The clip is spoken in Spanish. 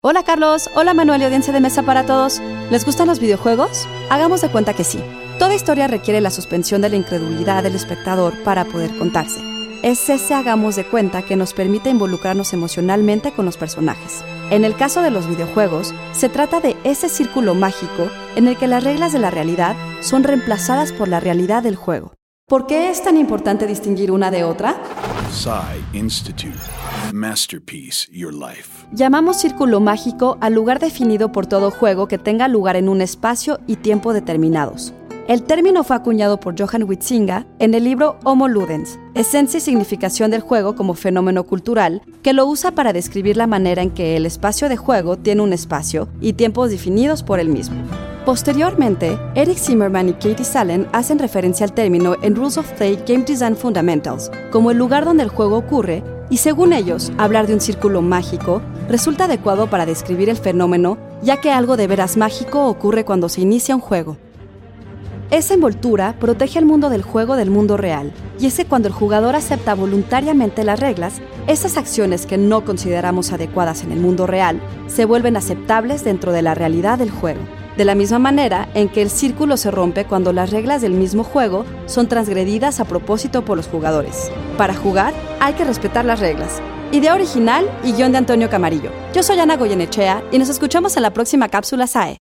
Hola Carlos, hola Manuel y audiencia de mesa para todos. ¿Les gustan los videojuegos? Hagamos de cuenta que sí. Toda historia requiere la suspensión de la incredulidad del espectador para poder contarse. Es ese hagamos de cuenta que nos permite involucrarnos emocionalmente con los personajes. En el caso de los videojuegos, se trata de ese círculo mágico en el que las reglas de la realidad son reemplazadas por la realidad del juego. ¿Por qué es tan importante distinguir una de otra? Institute. Masterpiece Your Life. Llamamos círculo mágico al lugar definido por todo juego que tenga lugar en un espacio y tiempo determinados. El término fue acuñado por Johann Huizinga en el libro Homo Ludens, Esencia y Significación del Juego como Fenómeno Cultural, que lo usa para describir la manera en que el espacio de juego tiene un espacio y tiempos definidos por el mismo. Posteriormente, Eric Zimmerman y Katie Salen hacen referencia al término en Rules of Play Game Design Fundamentals, como el lugar donde el juego ocurre, y según ellos, hablar de un círculo mágico resulta adecuado para describir el fenómeno, ya que algo de veras mágico ocurre cuando se inicia un juego. Esa envoltura protege al mundo del juego del mundo real, y es que cuando el jugador acepta voluntariamente las reglas, esas acciones que no consideramos adecuadas en el mundo real se vuelven aceptables dentro de la realidad del juego de la misma manera en que el círculo se rompe cuando las reglas del mismo juego son transgredidas a propósito por los jugadores. Para jugar hay que respetar las reglas. Idea original y guion de Antonio Camarillo. Yo soy Ana Goyenechea y nos escuchamos en la próxima cápsula SAE.